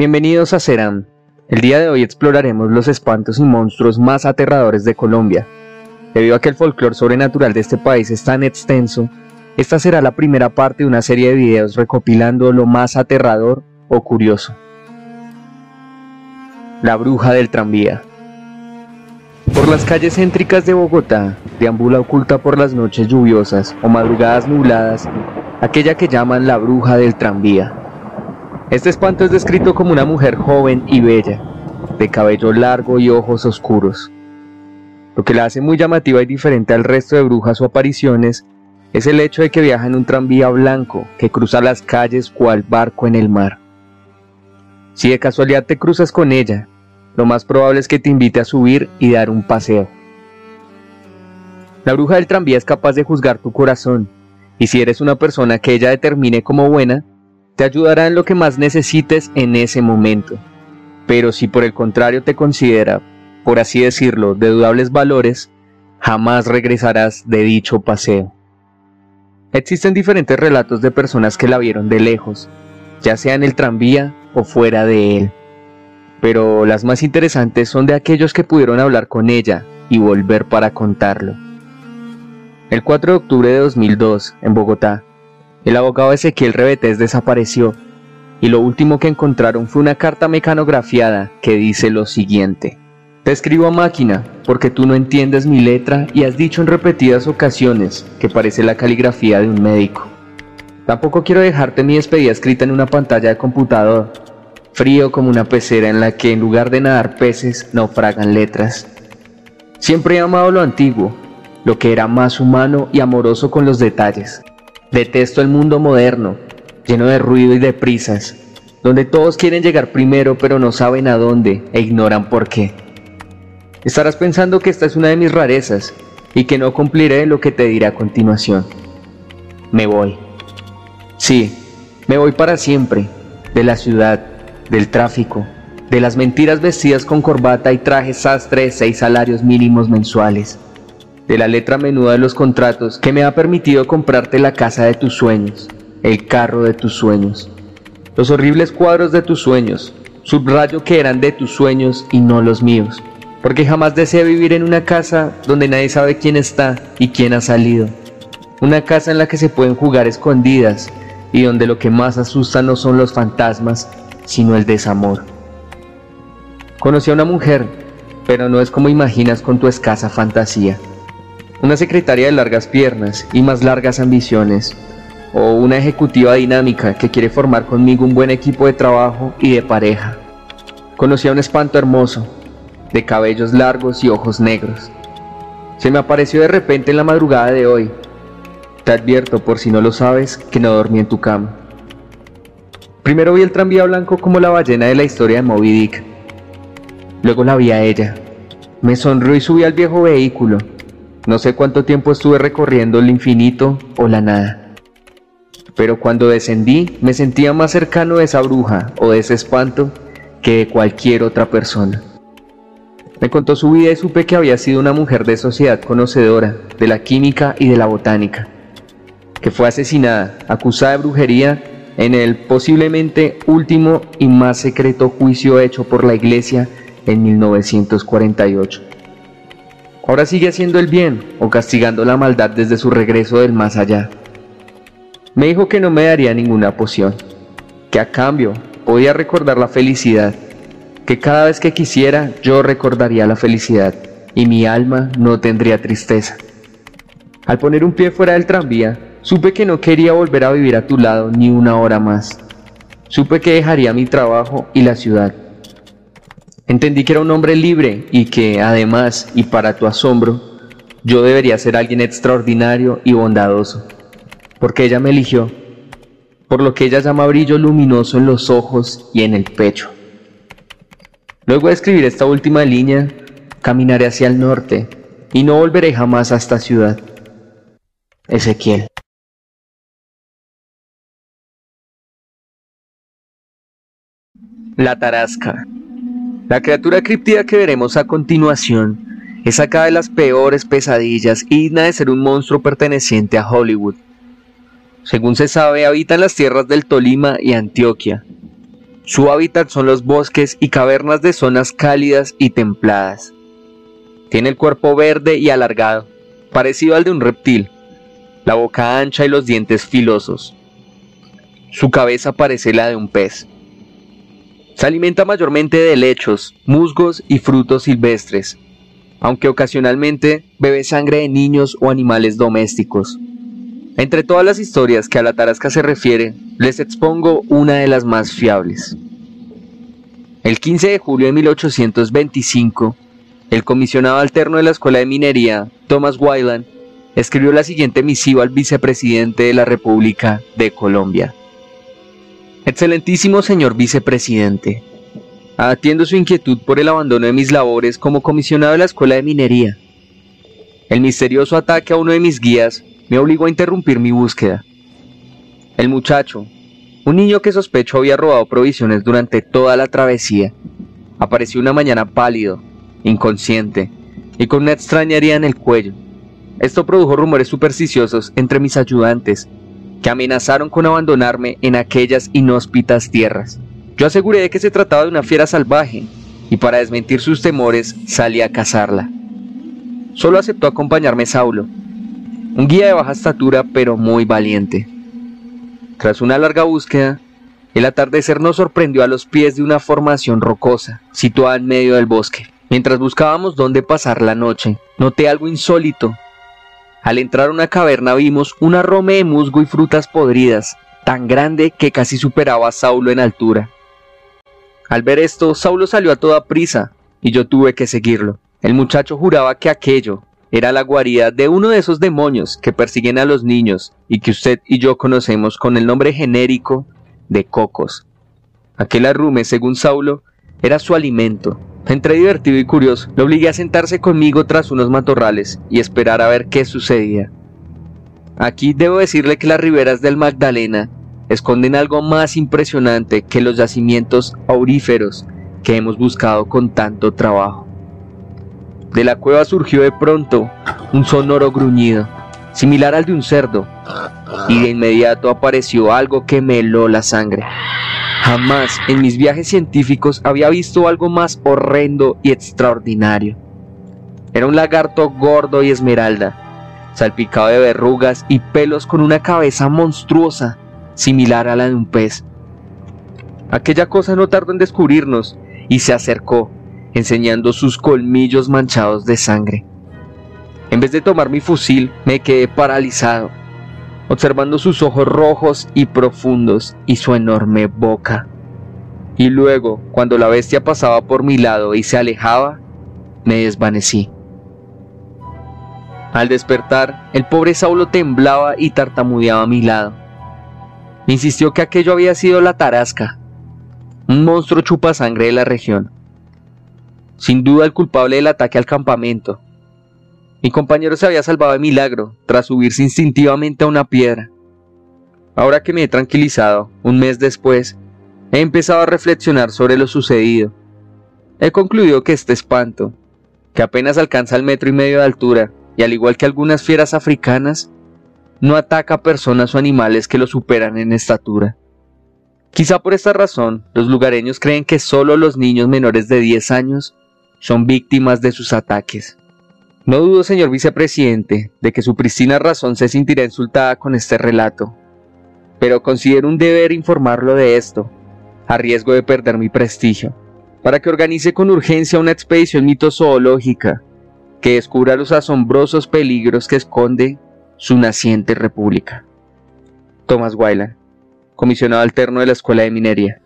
Bienvenidos a Serán. El día de hoy exploraremos los espantos y monstruos más aterradores de Colombia. Debido a que el folclore sobrenatural de este país es tan extenso, esta será la primera parte de una serie de videos recopilando lo más aterrador o curioso. La bruja del tranvía. Por las calles céntricas de Bogotá, deambula oculta por las noches lluviosas o madrugadas nubladas, aquella que llaman la bruja del tranvía. Este espanto es descrito como una mujer joven y bella, de cabello largo y ojos oscuros. Lo que la hace muy llamativa y diferente al resto de brujas o apariciones es el hecho de que viaja en un tranvía blanco que cruza las calles cual barco en el mar. Si de casualidad te cruzas con ella, lo más probable es que te invite a subir y dar un paseo. La bruja del tranvía es capaz de juzgar tu corazón, y si eres una persona que ella determine como buena, te ayudará en lo que más necesites en ese momento. Pero si por el contrario te considera, por así decirlo, de dudables valores, jamás regresarás de dicho paseo. Existen diferentes relatos de personas que la vieron de lejos, ya sea en el tranvía o fuera de él pero las más interesantes son de aquellos que pudieron hablar con ella y volver para contarlo. El 4 de octubre de 2002, en Bogotá, el abogado Ezequiel Rebetes desapareció y lo último que encontraron fue una carta mecanografiada que dice lo siguiente. Te escribo a máquina porque tú no entiendes mi letra y has dicho en repetidas ocasiones que parece la caligrafía de un médico. Tampoco quiero dejarte mi despedida escrita en una pantalla de computador frío como una pecera en la que en lugar de nadar peces naufragan letras. Siempre he amado lo antiguo, lo que era más humano y amoroso con los detalles. Detesto el mundo moderno, lleno de ruido y de prisas, donde todos quieren llegar primero pero no saben a dónde e ignoran por qué. Estarás pensando que esta es una de mis rarezas y que no cumpliré lo que te diré a continuación. Me voy. Sí, me voy para siempre, de la ciudad, del tráfico, de las mentiras vestidas con corbata y traje sastre de seis salarios mínimos mensuales, de la letra menuda de los contratos que me ha permitido comprarte la casa de tus sueños, el carro de tus sueños, los horribles cuadros de tus sueños, subrayo que eran de tus sueños y no los míos, porque jamás deseé vivir en una casa donde nadie sabe quién está y quién ha salido, una casa en la que se pueden jugar escondidas y donde lo que más asusta no son los fantasmas, sino el desamor. Conocí a una mujer, pero no es como imaginas con tu escasa fantasía. Una secretaria de largas piernas y más largas ambiciones, o una ejecutiva dinámica que quiere formar conmigo un buen equipo de trabajo y de pareja. Conocí a un espanto hermoso, de cabellos largos y ojos negros. Se me apareció de repente en la madrugada de hoy. Te advierto, por si no lo sabes, que no dormí en tu cama. Primero vi el tranvía blanco como la ballena de la historia de Moby Dick. Luego la vi a ella. Me sonrió y subí al viejo vehículo. No sé cuánto tiempo estuve recorriendo el infinito o la nada. Pero cuando descendí me sentía más cercano de esa bruja o de ese espanto que de cualquier otra persona. Me contó su vida y supe que había sido una mujer de sociedad conocedora de la química y de la botánica, que fue asesinada, acusada de brujería en el posiblemente último y más secreto juicio hecho por la Iglesia en 1948. Ahora sigue haciendo el bien o castigando la maldad desde su regreso del más allá. Me dijo que no me daría ninguna poción, que a cambio podía recordar la felicidad, que cada vez que quisiera yo recordaría la felicidad y mi alma no tendría tristeza. Al poner un pie fuera del tranvía, Supe que no quería volver a vivir a tu lado ni una hora más. Supe que dejaría mi trabajo y la ciudad. Entendí que era un hombre libre y que, además, y para tu asombro, yo debería ser alguien extraordinario y bondadoso, porque ella me eligió, por lo que ella llama brillo luminoso en los ojos y en el pecho. Luego de escribir esta última línea, caminaré hacia el norte y no volveré jamás a esta ciudad. Ezequiel. La tarasca. La criatura criptida que veremos a continuación es sacada de las peores pesadillas y digna de ser un monstruo perteneciente a Hollywood. Según se sabe, habita en las tierras del Tolima y Antioquia. Su hábitat son los bosques y cavernas de zonas cálidas y templadas. Tiene el cuerpo verde y alargado, parecido al de un reptil, la boca ancha y los dientes filosos. Su cabeza parece la de un pez. Se alimenta mayormente de lechos, musgos y frutos silvestres, aunque ocasionalmente bebe sangre de niños o animales domésticos. Entre todas las historias que a la tarasca se refiere, les expongo una de las más fiables. El 15 de julio de 1825, el comisionado alterno de la Escuela de Minería, Thomas Wyland, escribió la siguiente misiva al vicepresidente de la República de Colombia. Excelentísimo señor vicepresidente, atiendo su inquietud por el abandono de mis labores como comisionado de la Escuela de Minería. El misterioso ataque a uno de mis guías me obligó a interrumpir mi búsqueda. El muchacho, un niño que sospecho había robado provisiones durante toda la travesía, apareció una mañana pálido, inconsciente y con una extraña herida en el cuello. Esto produjo rumores supersticiosos entre mis ayudantes que amenazaron con abandonarme en aquellas inhóspitas tierras. Yo aseguré que se trataba de una fiera salvaje, y para desmentir sus temores salí a cazarla. Solo aceptó acompañarme Saulo, un guía de baja estatura pero muy valiente. Tras una larga búsqueda, el atardecer nos sorprendió a los pies de una formación rocosa, situada en medio del bosque. Mientras buscábamos dónde pasar la noche, noté algo insólito al entrar una caverna vimos una rome de musgo y frutas podridas, tan grande que casi superaba a Saulo en altura. Al ver esto, Saulo salió a toda prisa, y yo tuve que seguirlo. El muchacho juraba que aquello era la guarida de uno de esos demonios que persiguen a los niños y que usted y yo conocemos con el nombre genérico de cocos. Aquel arrume, según Saulo, era su alimento, entre divertido y curioso, lo obligué a sentarse conmigo tras unos matorrales y esperar a ver qué sucedía. Aquí debo decirle que las riberas del Magdalena esconden algo más impresionante que los yacimientos auríferos que hemos buscado con tanto trabajo. De la cueva surgió de pronto un sonoro gruñido, similar al de un cerdo, y de inmediato apareció algo que me heló la sangre. Jamás en mis viajes científicos había visto algo más horrendo y extraordinario. Era un lagarto gordo y esmeralda, salpicado de verrugas y pelos con una cabeza monstruosa, similar a la de un pez. Aquella cosa no tardó en descubrirnos y se acercó, enseñando sus colmillos manchados de sangre. En vez de tomar mi fusil, me quedé paralizado observando sus ojos rojos y profundos y su enorme boca. Y luego, cuando la bestia pasaba por mi lado y se alejaba, me desvanecí. Al despertar, el pobre Saulo temblaba y tartamudeaba a mi lado. Me insistió que aquello había sido la tarasca, un monstruo chupasangre de la región. Sin duda el culpable del ataque al campamento, mi compañero se había salvado de milagro tras subirse instintivamente a una piedra. Ahora que me he tranquilizado, un mes después, he empezado a reflexionar sobre lo sucedido. He concluido que este espanto, que apenas alcanza el metro y medio de altura, y al igual que algunas fieras africanas, no ataca a personas o animales que lo superan en estatura. Quizá por esta razón, los lugareños creen que solo los niños menores de 10 años son víctimas de sus ataques. No dudo, señor vicepresidente, de que su pristina razón se sentirá insultada con este relato, pero considero un deber informarlo de esto, a riesgo de perder mi prestigio, para que organice con urgencia una expedición mitozoológica que descubra los asombrosos peligros que esconde su naciente república. Thomas Wyland, comisionado alterno de la Escuela de Minería.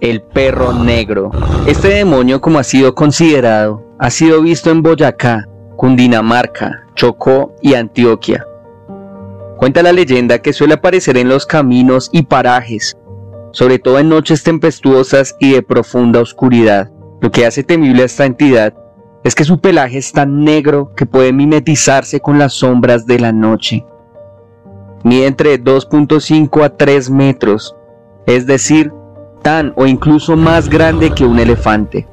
El perro negro. Este demonio, como ha sido considerado, ha sido visto en Boyacá, Cundinamarca, Chocó y Antioquia. Cuenta la leyenda que suele aparecer en los caminos y parajes, sobre todo en noches tempestuosas y de profunda oscuridad. Lo que hace temible a esta entidad es que su pelaje es tan negro que puede mimetizarse con las sombras de la noche. mide entre 2.5 a 3 metros, es decir, o incluso más grande que un elefante.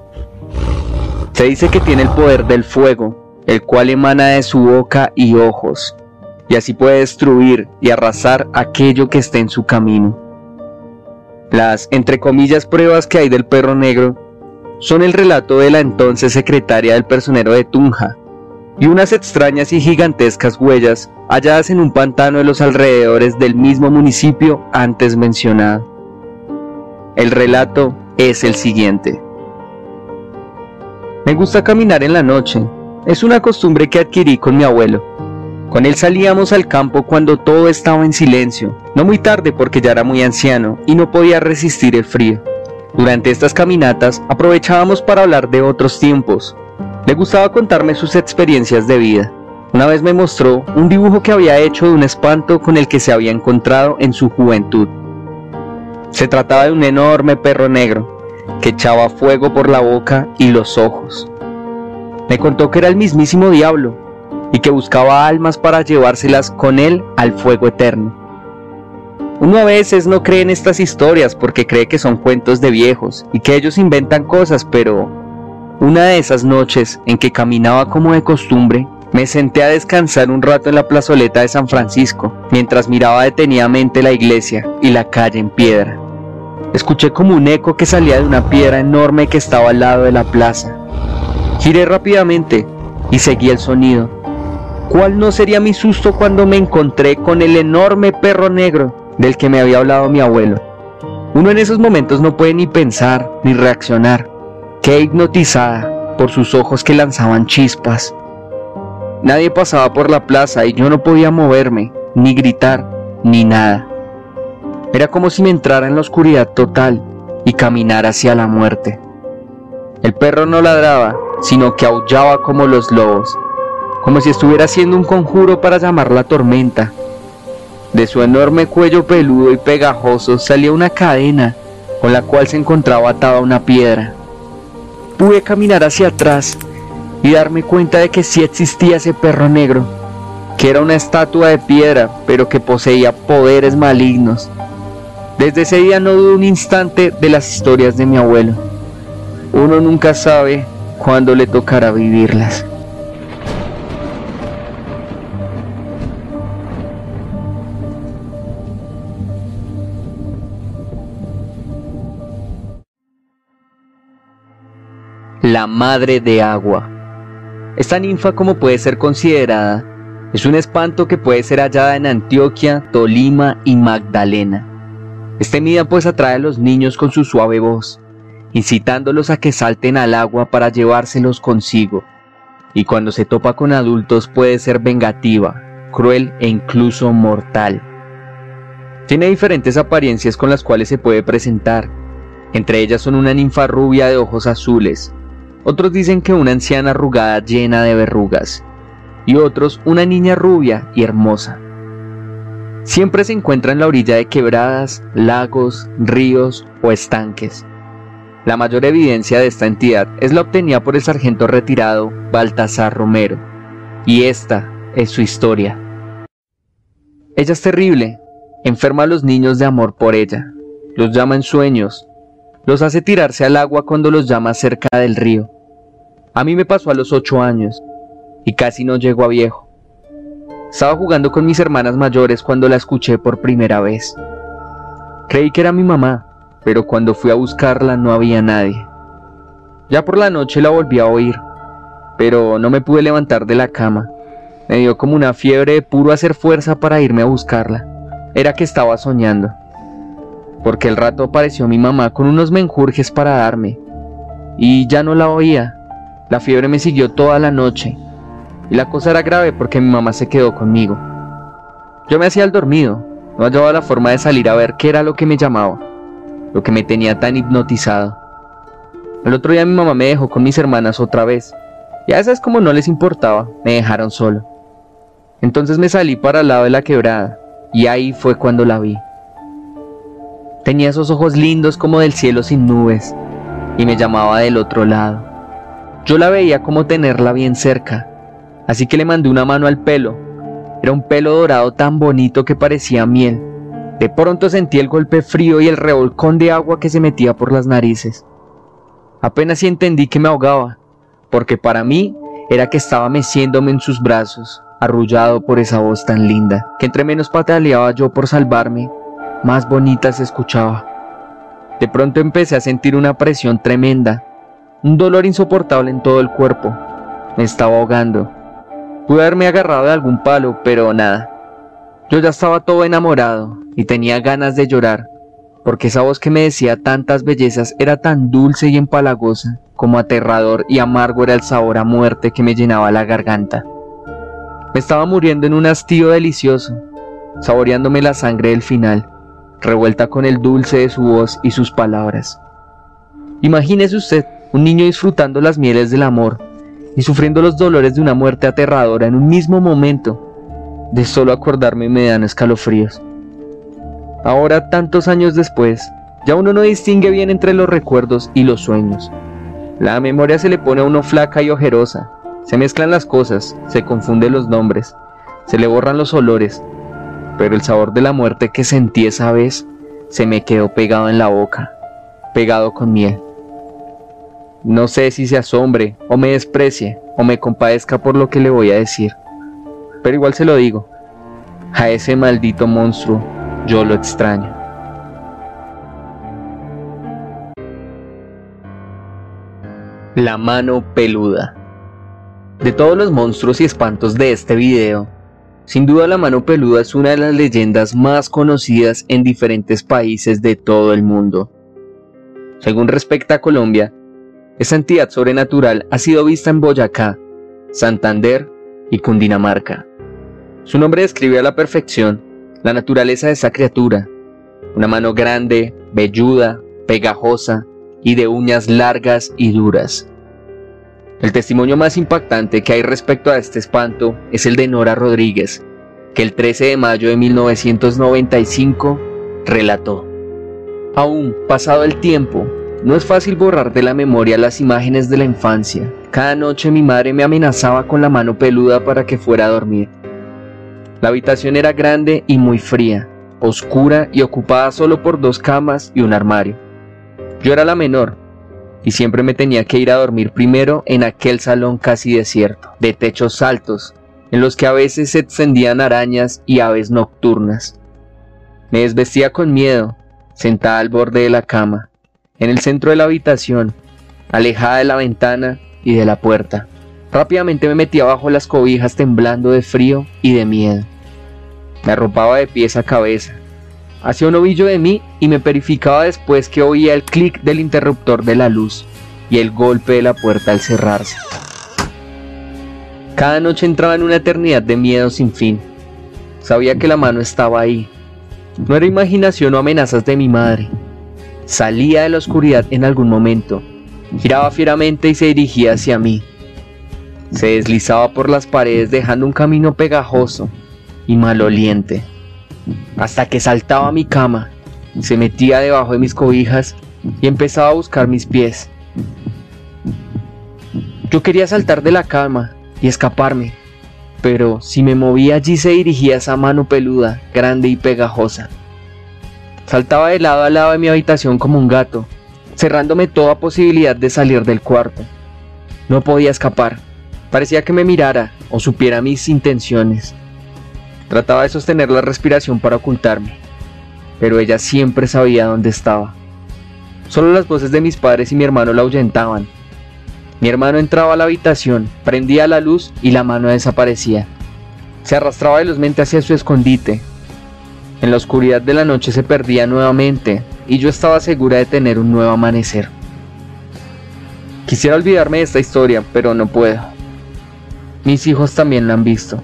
Se dice que tiene el poder del fuego, el cual emana de su boca y ojos, y así puede destruir y arrasar aquello que esté en su camino. Las, entre comillas, pruebas que hay del perro negro son el relato de la entonces secretaria del personero de Tunja y unas extrañas y gigantescas huellas halladas en un pantano de los alrededores del mismo municipio antes mencionado. El relato es el siguiente. Me gusta caminar en la noche. Es una costumbre que adquirí con mi abuelo. Con él salíamos al campo cuando todo estaba en silencio, no muy tarde porque ya era muy anciano y no podía resistir el frío. Durante estas caminatas aprovechábamos para hablar de otros tiempos. Le gustaba contarme sus experiencias de vida. Una vez me mostró un dibujo que había hecho de un espanto con el que se había encontrado en su juventud. Se trataba de un enorme perro negro que echaba fuego por la boca y los ojos. Me contó que era el mismísimo diablo y que buscaba almas para llevárselas con él al fuego eterno. Uno a veces no cree en estas historias porque cree que son cuentos de viejos y que ellos inventan cosas, pero una de esas noches en que caminaba como de costumbre, me senté a descansar un rato en la plazoleta de San Francisco, mientras miraba detenidamente la iglesia y la calle en piedra. Escuché como un eco que salía de una piedra enorme que estaba al lado de la plaza. Giré rápidamente y seguí el sonido. ¿Cuál no sería mi susto cuando me encontré con el enorme perro negro del que me había hablado mi abuelo. Uno en esos momentos no puede ni pensar ni reaccionar. Qué hipnotizada por sus ojos que lanzaban chispas. Nadie pasaba por la plaza y yo no podía moverme, ni gritar, ni nada. Era como si me entrara en la oscuridad total y caminara hacia la muerte. El perro no ladraba, sino que aullaba como los lobos, como si estuviera haciendo un conjuro para llamar la tormenta de su enorme cuello peludo y pegajoso salía una cadena con la cual se encontraba atada una piedra. Pude caminar hacia atrás y darme cuenta de que sí existía ese perro negro, que era una estatua de piedra, pero que poseía poderes malignos. Desde ese día no dudo un instante de las historias de mi abuelo. Uno nunca sabe cuándo le tocará vivirlas. la madre de agua. Esta ninfa, como puede ser considerada, es un espanto que puede ser hallada en Antioquia, Tolima y Magdalena. Este mida pues atrae a los niños con su suave voz, incitándolos a que salten al agua para llevárselos consigo, y cuando se topa con adultos puede ser vengativa, cruel e incluso mortal. Tiene diferentes apariencias con las cuales se puede presentar, entre ellas son una ninfa rubia de ojos azules, otros dicen que una anciana arrugada llena de verrugas, y otros una niña rubia y hermosa. Siempre se encuentra en la orilla de quebradas, lagos, ríos o estanques. La mayor evidencia de esta entidad es la obtenida por el sargento retirado Baltasar Romero, y esta es su historia. Ella es terrible, enferma a los niños de amor por ella, los llama en sueños, los hace tirarse al agua cuando los llama cerca del río. A mí me pasó a los ocho años y casi no llego a viejo. Estaba jugando con mis hermanas mayores cuando la escuché por primera vez. Creí que era mi mamá, pero cuando fui a buscarla no había nadie. Ya por la noche la volví a oír, pero no me pude levantar de la cama. Me dio como una fiebre de puro hacer fuerza para irme a buscarla. Era que estaba soñando porque el rato apareció mi mamá con unos menjurjes para darme, y ya no la oía. La fiebre me siguió toda la noche, y la cosa era grave porque mi mamá se quedó conmigo. Yo me hacía el dormido, no hallaba la forma de salir a ver qué era lo que me llamaba, lo que me tenía tan hipnotizado. El otro día mi mamá me dejó con mis hermanas otra vez, y a esas como no les importaba, me dejaron solo. Entonces me salí para el lado de la quebrada, y ahí fue cuando la vi. Tenía esos ojos lindos como del cielo sin nubes y me llamaba del otro lado. Yo la veía como tenerla bien cerca, así que le mandé una mano al pelo Era un pelo dorado tan bonito que parecía miel. De pronto sentí el golpe frío y el revolcón de agua que se metía por las narices. Apenas si entendí que me ahogaba, porque para mí era que estaba meciéndome en sus brazos, arrullado por esa voz tan linda, que entre menos pataleaba yo por salvarme, más bonita se escuchaba. De pronto empecé a sentir una presión tremenda, un dolor insoportable en todo el cuerpo. Me estaba ahogando. Pude haberme agarrado de algún palo, pero nada. Yo ya estaba todo enamorado y tenía ganas de llorar, porque esa voz que me decía tantas bellezas era tan dulce y empalagosa como aterrador y amargo era el sabor a muerte que me llenaba la garganta. Me estaba muriendo en un hastío delicioso, saboreándome la sangre del final, revuelta con el dulce de su voz y sus palabras. Imagínese usted un niño disfrutando las mieles del amor y sufriendo los dolores de una muerte aterradora en un mismo momento. De solo acordarme me dan escalofríos. Ahora, tantos años después, ya uno no distingue bien entre los recuerdos y los sueños. La memoria se le pone a uno flaca y ojerosa, se mezclan las cosas, se confunden los nombres, se le borran los olores, pero el sabor de la muerte que sentí esa vez se me quedó pegado en la boca, pegado con miel. No sé si se asombre o me desprecie o me compadezca por lo que le voy a decir, pero igual se lo digo. A ese maldito monstruo yo lo extraño. La mano peluda. De todos los monstruos y espantos de este video, sin duda la mano peluda es una de las leyendas más conocidas en diferentes países de todo el mundo. Según respecta a Colombia, esa entidad sobrenatural ha sido vista en Boyacá, Santander y Cundinamarca. Su nombre describe a la perfección la naturaleza de esa criatura, una mano grande, velluda, pegajosa y de uñas largas y duras. El testimonio más impactante que hay respecto a este espanto es el de Nora Rodríguez, que el 13 de mayo de 1995 relató. Aún pasado el tiempo, no es fácil borrar de la memoria las imágenes de la infancia. Cada noche mi madre me amenazaba con la mano peluda para que fuera a dormir. La habitación era grande y muy fría, oscura y ocupada solo por dos camas y un armario. Yo era la menor, y siempre me tenía que ir a dormir primero en aquel salón casi desierto, de techos altos, en los que a veces se extendían arañas y aves nocturnas. Me desvestía con miedo, sentada al borde de la cama, en el centro de la habitación, alejada de la ventana y de la puerta. Rápidamente me metía bajo las cobijas temblando de frío y de miedo. Me arropaba de pies a cabeza. Hacía un ovillo de mí y me verificaba después que oía el clic del interruptor de la luz y el golpe de la puerta al cerrarse. Cada noche entraba en una eternidad de miedo sin fin. Sabía que la mano estaba ahí. No era imaginación o amenazas de mi madre. Salía de la oscuridad en algún momento, giraba fieramente y se dirigía hacia mí. Se deslizaba por las paredes dejando un camino pegajoso y maloliente, hasta que saltaba a mi cama, se metía debajo de mis cobijas y empezaba a buscar mis pies. Yo quería saltar de la cama y escaparme, pero si me movía allí se dirigía esa mano peluda, grande y pegajosa. Saltaba de lado a lado de mi habitación como un gato, cerrándome toda posibilidad de salir del cuarto. No podía escapar. Parecía que me mirara o supiera mis intenciones. Trataba de sostener la respiración para ocultarme, pero ella siempre sabía dónde estaba. Solo las voces de mis padres y mi hermano la ahuyentaban. Mi hermano entraba a la habitación, prendía la luz y la mano desaparecía. Se arrastraba velozmente hacia su escondite, en la oscuridad de la noche se perdía nuevamente y yo estaba segura de tener un nuevo amanecer. Quisiera olvidarme de esta historia, pero no puedo. Mis hijos también la han visto.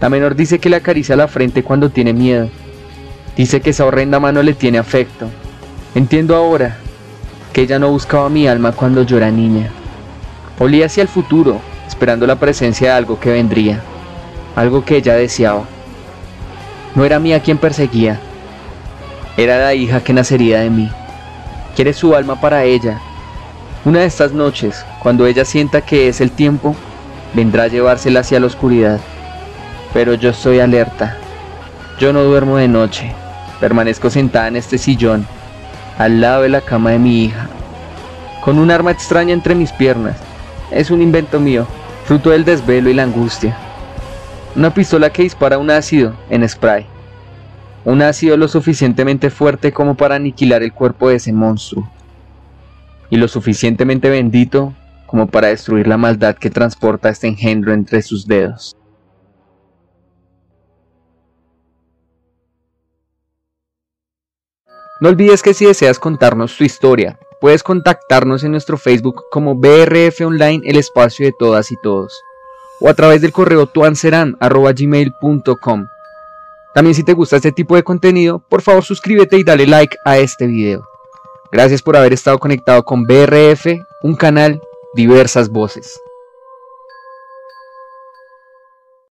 La menor dice que le acaricia la frente cuando tiene miedo. Dice que esa horrenda mano le tiene afecto. Entiendo ahora que ella no buscaba mi alma cuando yo era niña. Olía hacia el futuro, esperando la presencia de algo que vendría, algo que ella deseaba. No era mía quien perseguía, era la hija que nacería de mí. Quiere su alma para ella. Una de estas noches, cuando ella sienta que es el tiempo, vendrá a llevársela hacia la oscuridad. Pero yo estoy alerta. Yo no duermo de noche. Permanezco sentada en este sillón, al lado de la cama de mi hija, con un arma extraña entre mis piernas. Es un invento mío, fruto del desvelo y la angustia. Una pistola que dispara un ácido en spray. Un ácido lo suficientemente fuerte como para aniquilar el cuerpo de ese monstruo. Y lo suficientemente bendito como para destruir la maldad que transporta este engendro entre sus dedos. No olvides que si deseas contarnos tu historia, puedes contactarnos en nuestro Facebook como BRF Online, el espacio de todas y todos, o a través del correo tuanceran.gmail.com. También si te gusta este tipo de contenido, por favor suscríbete y dale like a este video. Gracias por haber estado conectado con BRF, un canal diversas voces.